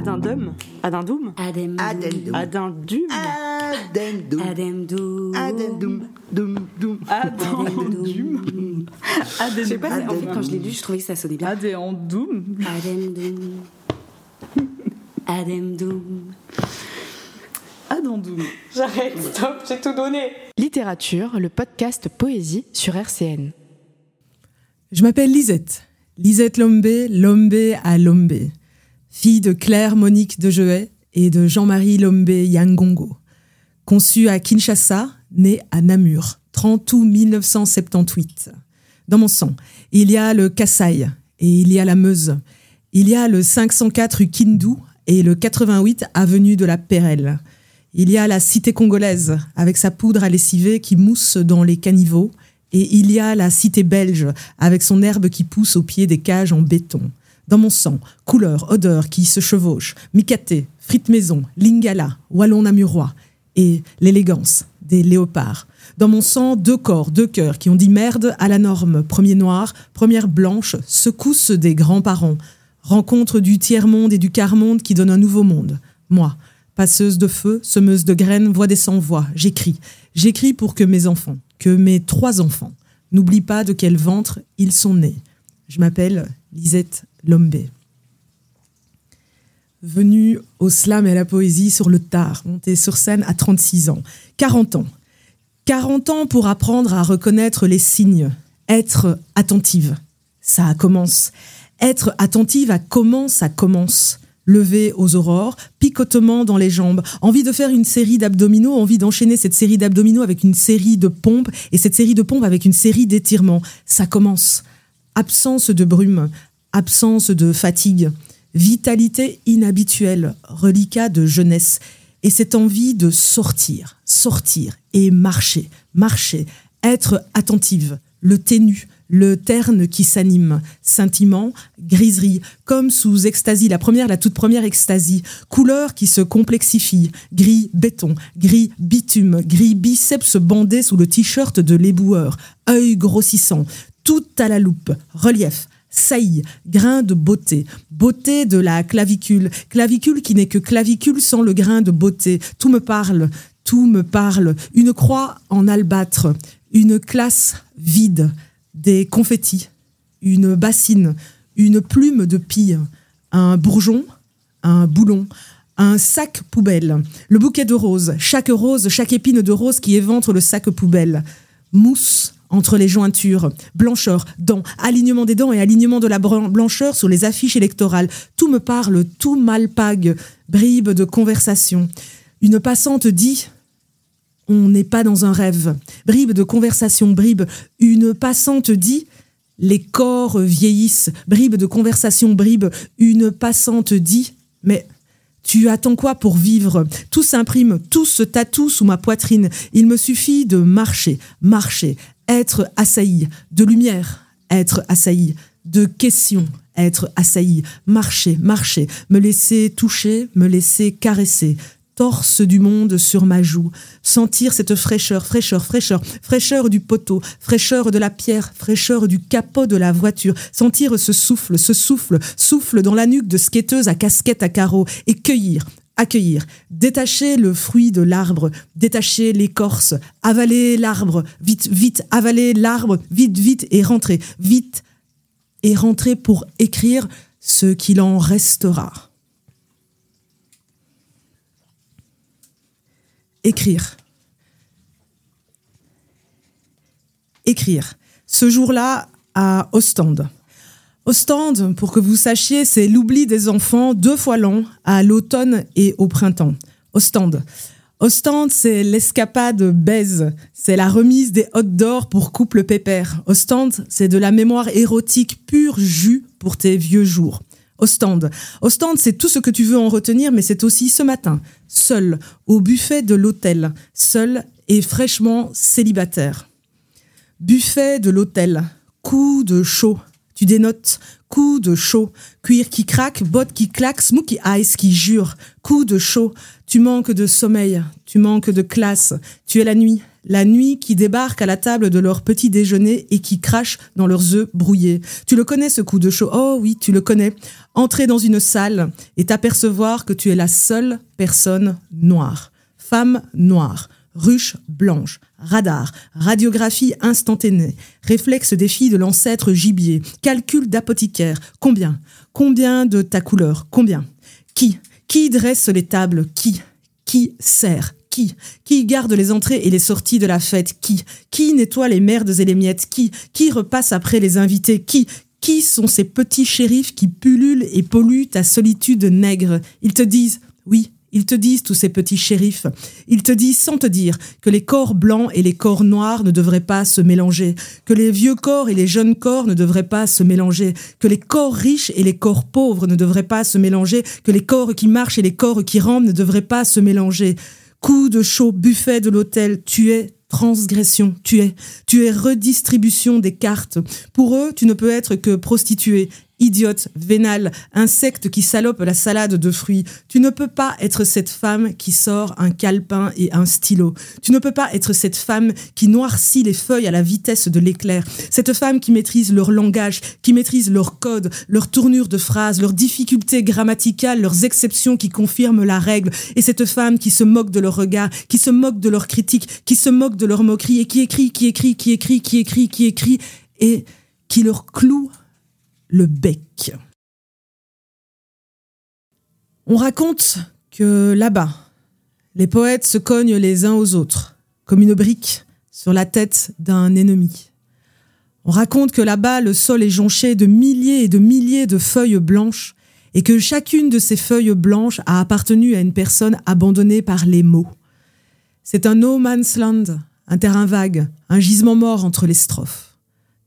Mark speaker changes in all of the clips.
Speaker 1: Adendum Adendum
Speaker 2: Adem.
Speaker 3: Adendum.
Speaker 1: Adendum
Speaker 3: Addendum.
Speaker 2: Adem
Speaker 3: Addendum. Dum, dum.
Speaker 1: Adendum
Speaker 2: Je sais pas, en fait,
Speaker 1: Adendum.
Speaker 2: quand je l'ai lu, je trouvais que ça sonnait bien.
Speaker 1: Adendum
Speaker 2: Adem Adem
Speaker 1: Adendum
Speaker 2: J'arrête, stop, j'ai tout donné.
Speaker 4: Littérature, le podcast Poésie sur RCN.
Speaker 5: Je m'appelle Lisette. Lisette Lombé, Lombé à Lombé. Fille de Claire Monique de Jehet et de Jean-Marie Lombé Yangongo. Conçue à Kinshasa, née à Namur, 30 août 1978. Dans mon sang, il y a le Kassai et il y a la Meuse. Il y a le 504 rue Kindu et le 88 avenue de la Pérelle. Il y a la cité congolaise avec sa poudre à lessiver qui mousse dans les caniveaux. Et il y a la cité belge avec son herbe qui pousse au pied des cages en béton. Dans mon sang, couleurs, odeurs qui se chevauchent, micaté, frites maison, lingala, wallon namurois et l'élégance des léopards. Dans mon sang, deux corps, deux cœurs qui ont dit merde à la norme. Premier noir, première blanche, secousse des grands-parents. Rencontre du tiers-monde et du quart-monde qui donne un nouveau monde. Moi, passeuse de feu, semeuse de graines, voix des sans-voix, j'écris. J'écris pour que mes enfants, que mes trois enfants, n'oublient pas de quel ventre ils sont nés. Je m'appelle Lisette Lombé. Venue au slam et à la poésie sur le tard, montée sur scène à 36 ans. 40 ans. 40 ans pour apprendre à reconnaître les signes, être attentive. Ça commence. Être attentive à comment ça commence. Lever aux aurores, picotement dans les jambes, envie de faire une série d'abdominaux, envie d'enchaîner cette série d'abdominaux avec une série de pompes et cette série de pompes avec une série d'étirements. Ça commence. Absence de brume, absence de fatigue, vitalité inhabituelle, reliquat de jeunesse et cette envie de sortir, sortir et marcher, marcher, être attentive, le ténu, le terne qui s'anime, scintillement, griserie, comme sous extasie, la première, la toute première extasie, couleur qui se complexifie, gris béton, gris bitume, gris biceps bandé sous le t-shirt de l'éboueur, œil grossissant, tout à la loupe, relief, saillie, grain de beauté, beauté de la clavicule, clavicule qui n'est que clavicule sans le grain de beauté, tout me parle, tout me parle, une croix en albâtre, une classe vide, des confettis, une bassine, une plume de pille, un bourgeon, un boulon, un sac poubelle, le bouquet de roses, chaque rose, chaque épine de rose qui éventre le sac poubelle, mousse entre les jointures, blancheur, dents, alignement des dents et alignement de la blancheur sur les affiches électorales. Tout me parle, tout m'alpague, bribe de conversation. Une passante dit on n'est pas dans un rêve. Bribe de conversation, bribe. Une passante dit les corps vieillissent. Bribe de conversation, bribe. Une passante dit mais tu attends quoi pour vivre? Tout s'imprime, tout se tatoue sous ma poitrine. Il me suffit de marcher, marcher, être assailli, de lumière, être assailli, de questions, être assailli, marcher, marcher, me laisser toucher, me laisser caresser, torse du monde sur ma joue, sentir cette fraîcheur, fraîcheur, fraîcheur, fraîcheur du poteau, fraîcheur de la pierre, fraîcheur du capot de la voiture, sentir ce souffle, ce souffle, souffle dans la nuque de skateuse à casquette à carreaux, et cueillir, accueillir, détacher le fruit de l'arbre, détacher l'écorce, avaler l'arbre, vite, vite, avaler l'arbre, vite, vite, et rentrer, vite, et rentrer pour écrire ce qu'il en restera. Écrire. Écrire. Ce jour-là, à Ostende. Ostende, pour que vous sachiez, c'est l'oubli des enfants deux fois l'an, à l'automne et au printemps. Ostende. Ostende, c'est l'escapade baise. C'est la remise des hôtes d'or pour couple pépère. Ostende, c'est de la mémoire érotique pure jus pour tes vieux jours. Ostende. Ostende, c'est tout ce que tu veux en retenir, mais c'est aussi ce matin, seul, au buffet de l'hôtel, seul et fraîchement célibataire. Buffet de l'hôtel, coup de chaud. Tu dénotes, coup de chaud. Cuir qui craque, bottes qui claquent, smoky eyes qui jure. Coup de chaud. Tu manques de sommeil, tu manques de classe. Tu es la nuit, la nuit qui débarquent à la table de leur petit déjeuner et qui crachent dans leurs œufs brouillés. Tu le connais ce coup de chaud Oh oui, tu le connais. Entrer dans une salle et t'apercevoir que tu es la seule personne noire. Femme noire. Ruche blanche, radar, radiographie instantanée, réflexe des filles de l'ancêtre gibier, calcul d'apothicaire. Combien Combien de ta couleur Combien Qui Qui dresse les tables Qui Qui sert qui Qui garde les entrées et les sorties de la fête Qui Qui nettoie les merdes et les miettes Qui Qui repasse après les invités Qui Qui sont ces petits shérifs qui pullulent et polluent ta solitude nègre Ils te disent oui, ils te disent, tous ces petits shérifs, ils te disent sans te dire que les corps blancs et les corps noirs ne devraient pas se mélanger, que les vieux corps et les jeunes corps ne devraient pas se mélanger, que les corps riches et les corps pauvres ne devraient pas se mélanger, que les corps qui marchent et les corps qui rampent ne devraient pas se mélanger. Coup de chaud, buffet de l'hôtel, tu es transgression, tu es, tu es redistribution des cartes. Pour eux, tu ne peux être que prostituée, idiote, vénale, insecte qui salope la salade de fruits. Tu ne peux pas être cette femme qui sort un calepin et un stylo. Tu ne peux pas être cette femme qui noircit les feuilles à la vitesse de l'éclair. Cette femme qui maîtrise leur langage, qui maîtrise leur code, leur tournure de phrases, leurs difficultés grammaticales, leurs exceptions qui confirment la règle. Et cette femme qui se moque de leur regard, qui se moque de leurs critiques, qui se moque de leur moquerie et qui écrit, qui écrit, qui écrit, qui écrit, qui écrit et qui leur cloue le bec. On raconte que là-bas, les poètes se cognent les uns aux autres, comme une brique sur la tête d'un ennemi. On raconte que là-bas, le sol est jonché de milliers et de milliers de feuilles blanches, et que chacune de ces feuilles blanches a appartenu à une personne abandonnée par les mots. C'est un no man's land, un terrain vague, un gisement mort entre les strophes.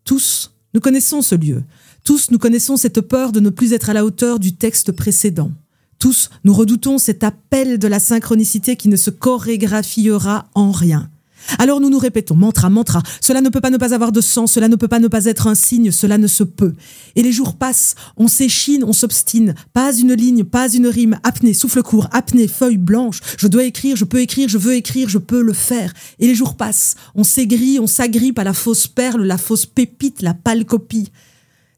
Speaker 5: Tous, nous connaissons ce lieu, tous, nous connaissons cette peur de ne plus être à la hauteur du texte précédent. Tous, nous redoutons cet appel de la synchronicité qui ne se chorégraphiera en rien. Alors nous nous répétons, mantra, mantra, cela ne peut pas ne pas avoir de sens, cela ne peut pas ne pas être un signe, cela ne se peut. Et les jours passent, on s'échine, on s'obstine, pas une ligne, pas une rime, apnée, souffle court, apnée, feuille blanche, je dois écrire, je peux écrire, je veux écrire, je peux le faire. Et les jours passent, on s'aigrit, on s'agrippe à la fausse perle, la fausse pépite, la pâle copie.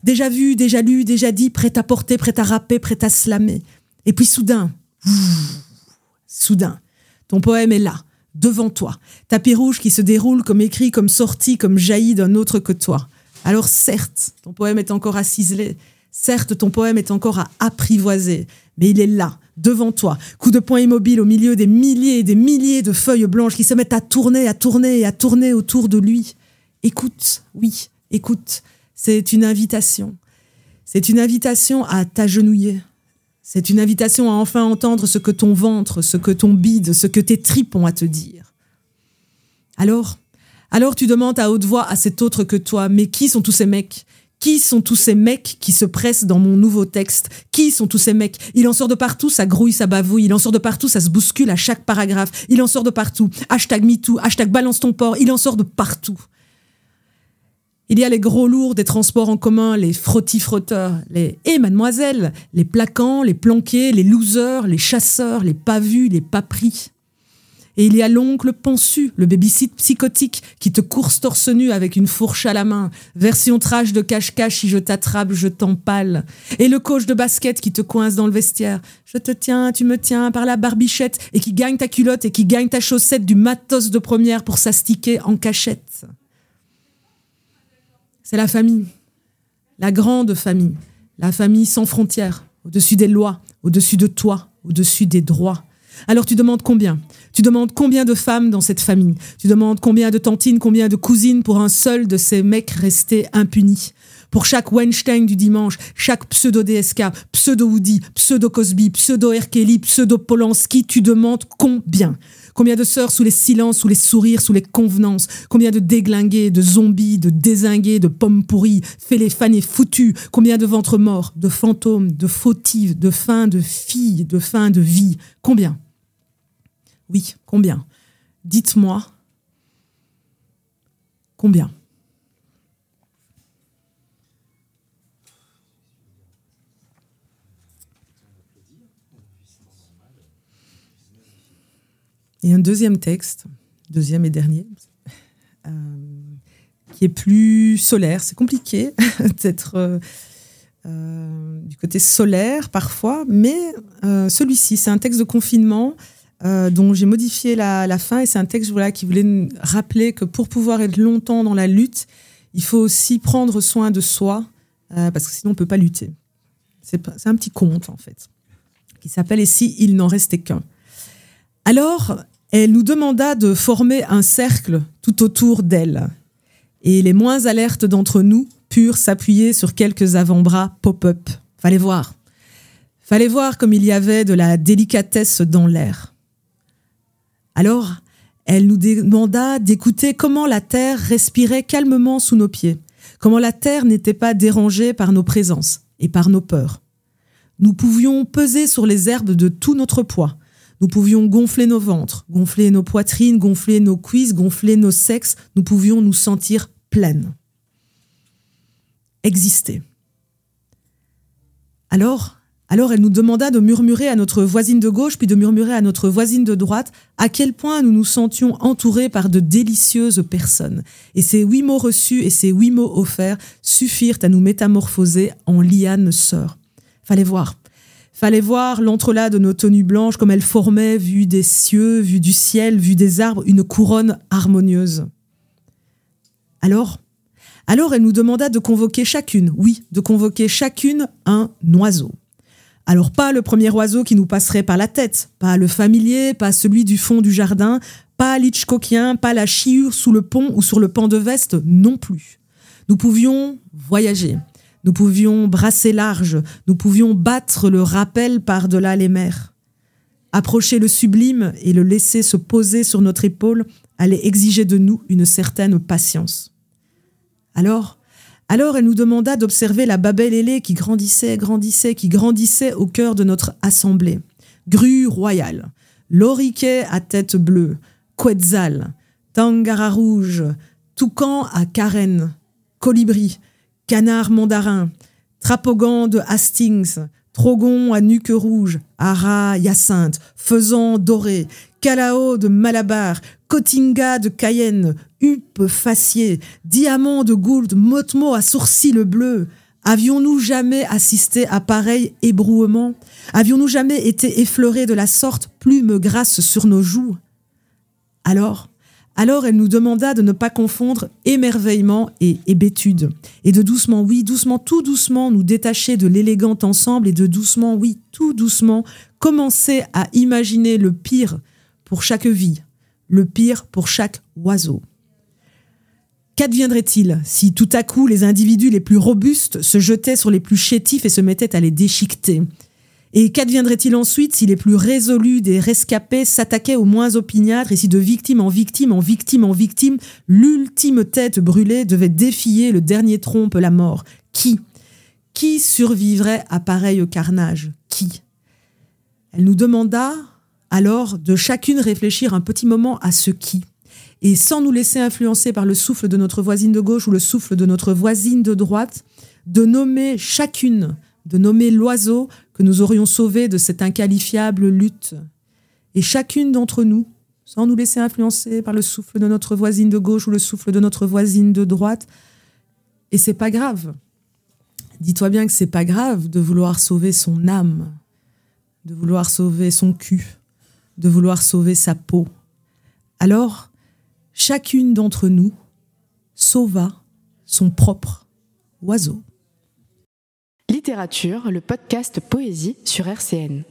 Speaker 5: Déjà vu, déjà lu, déjà dit, prêt à porter, prêt à rapper, prêt à slammer. Et puis soudain, soudain, ton poème est là, devant toi, tapis rouge qui se déroule comme écrit, comme sorti, comme jailli d'un autre que toi. Alors certes, ton poème est encore à ciseler, certes, ton poème est encore à apprivoiser, mais il est là, devant toi, coup de poing immobile au milieu des milliers et des milliers de feuilles blanches qui se mettent à tourner, à tourner et à tourner autour de lui. Écoute, oui, écoute, c'est une invitation. C'est une invitation à t'agenouiller. C'est une invitation à enfin entendre ce que ton ventre, ce que ton bide, ce que tes tripes ont à te dire. Alors, alors tu demandes à haute voix à cet autre que toi, mais qui sont tous ces mecs? Qui sont tous ces mecs qui se pressent dans mon nouveau texte? Qui sont tous ces mecs? Il en sort de partout, ça grouille, ça bavouille. Il en sort de partout, ça se bouscule à chaque paragraphe. Il en sort de partout. Hashtag MeToo, hashtag balance ton port. Il en sort de partout. Il y a les gros lourds des transports en commun, les frottis-frotteurs, les et mademoiselle, les plaquants, les planqués, les losers, les chasseurs, les pas vus, les pas pris. Et il y a l'oncle pensu, le babysit psychotique, qui te course torse nu avec une fourche à la main, version trash de cache-cache, si je t'attrape, je t'empale. Et le coach de basket qui te coince dans le vestiaire. Je te tiens, tu me tiens par la barbichette, et qui gagne ta culotte et qui gagne ta chaussette du matos de première pour s'astiquer en cachette. C'est la famille, la grande famille, la famille sans frontières, au-dessus des lois, au-dessus de toi, au-dessus des droits. Alors tu demandes combien? Tu demandes combien de femmes dans cette famille? Tu demandes combien de tantines, combien de cousines pour un seul de ces mecs restés impunis? Pour chaque Weinstein du dimanche, chaque pseudo-DSK, pseudo-Woody, pseudo-Cosby, pseudo-R. pseudo-Polanski, tu demandes combien? Combien de sœurs sous les silences, sous les sourires, sous les convenances? Combien de déglingués, de zombies, de désingués, de pommes pourries, fêlés, fanés, foutus? Combien de ventres morts, de fantômes, de fautives, de fins de filles, de fins de vie? Combien? Oui, combien? Dites-moi. Combien? Et un deuxième texte, deuxième et dernier, qui est plus solaire. C'est compliqué d'être du côté solaire parfois, mais celui-ci, c'est un texte de confinement dont j'ai modifié la, la, fin et c'est un texte voilà, qui voulait rappeler que pour pouvoir être longtemps dans la lutte, il faut aussi prendre soin de soi parce que sinon on ne peut pas lutter. C'est un petit conte en fait, qui s'appelle Et si il n'en restait qu'un? Alors, elle nous demanda de former un cercle tout autour d'elle. Et les moins alertes d'entre nous purent s'appuyer sur quelques avant-bras pop-up. Fallait voir. Fallait voir comme il y avait de la délicatesse dans l'air. Alors, elle nous demanda d'écouter comment la terre respirait calmement sous nos pieds, comment la terre n'était pas dérangée par nos présences et par nos peurs. Nous pouvions peser sur les herbes de tout notre poids, nous pouvions gonfler nos ventres, gonfler nos poitrines, gonfler nos cuisses, gonfler nos sexes. Nous pouvions nous sentir pleines. Exister. Alors, alors elle nous demanda de murmurer à notre voisine de gauche, puis de murmurer à notre voisine de droite, à quel point nous nous sentions entourés par de délicieuses personnes. Et ces huit mots reçus et ces huit mots offerts suffirent à nous métamorphoser en lianes sœurs. Fallait voir. Fallait voir l'entrelac de nos tenues blanches comme elles formaient, vu des cieux, vu du ciel, vu des arbres, une couronne harmonieuse. Alors, alors elle nous demanda de convoquer chacune, oui, de convoquer chacune un oiseau. Alors pas le premier oiseau qui nous passerait par la tête, pas le familier, pas celui du fond du jardin, pas l'Hitchcockien, pas la chiure sous le pont ou sur le pan de veste non plus. Nous pouvions voyager, nous pouvions brasser large, nous pouvions battre le rappel par-delà les mers. Approcher le sublime et le laisser se poser sur notre épaule allait exiger de nous une certaine patience. Alors, alors elle nous demanda d'observer la babel ailée qui grandissait, grandissait, qui grandissait au cœur de notre assemblée. Grue royale, loriquet à tête bleue, quetzal, tangara rouge, toucan à carène, colibri, Canard mandarin, Trapogan de Hastings, Trogon à nuque rouge, Ara Hyacinthe, Faisan doré, Calao de Malabar, Cotinga de Cayenne, Huppe facier, Diamant de Gould, Motmo à sourcils bleu. Avions-nous jamais assisté à pareil ébrouement? Avions-nous jamais été effleurés de la sorte, plume grasse sur nos joues? Alors, alors elle nous demanda de ne pas confondre émerveillement et hébétude, et de doucement, oui, doucement, tout doucement nous détacher de l'élégant ensemble, et de doucement, oui, tout doucement commencer à imaginer le pire pour chaque vie, le pire pour chaque oiseau. Qu'adviendrait-il si tout à coup les individus les plus robustes se jetaient sur les plus chétifs et se mettaient à les déchiqueter? Et qu'adviendrait-il ensuite si les plus résolus des rescapés s'attaquaient aux moins opiniâtres et si de victime en victime en victime en victime, l'ultime tête brûlée devait défier le dernier trompe, la mort? Qui? Qui survivrait à pareil carnage? Qui? Elle nous demanda alors de chacune réfléchir un petit moment à ce qui. Et sans nous laisser influencer par le souffle de notre voisine de gauche ou le souffle de notre voisine de droite, de nommer chacune de nommer l'oiseau que nous aurions sauvé de cette inqualifiable lutte. Et chacune d'entre nous, sans nous laisser influencer par le souffle de notre voisine de gauche ou le souffle de notre voisine de droite, et c'est pas grave. Dis-toi bien que c'est pas grave de vouloir sauver son âme, de vouloir sauver son cul, de vouloir sauver sa peau. Alors, chacune d'entre nous sauva son propre oiseau.
Speaker 4: Littérature, le podcast Poésie sur RCN.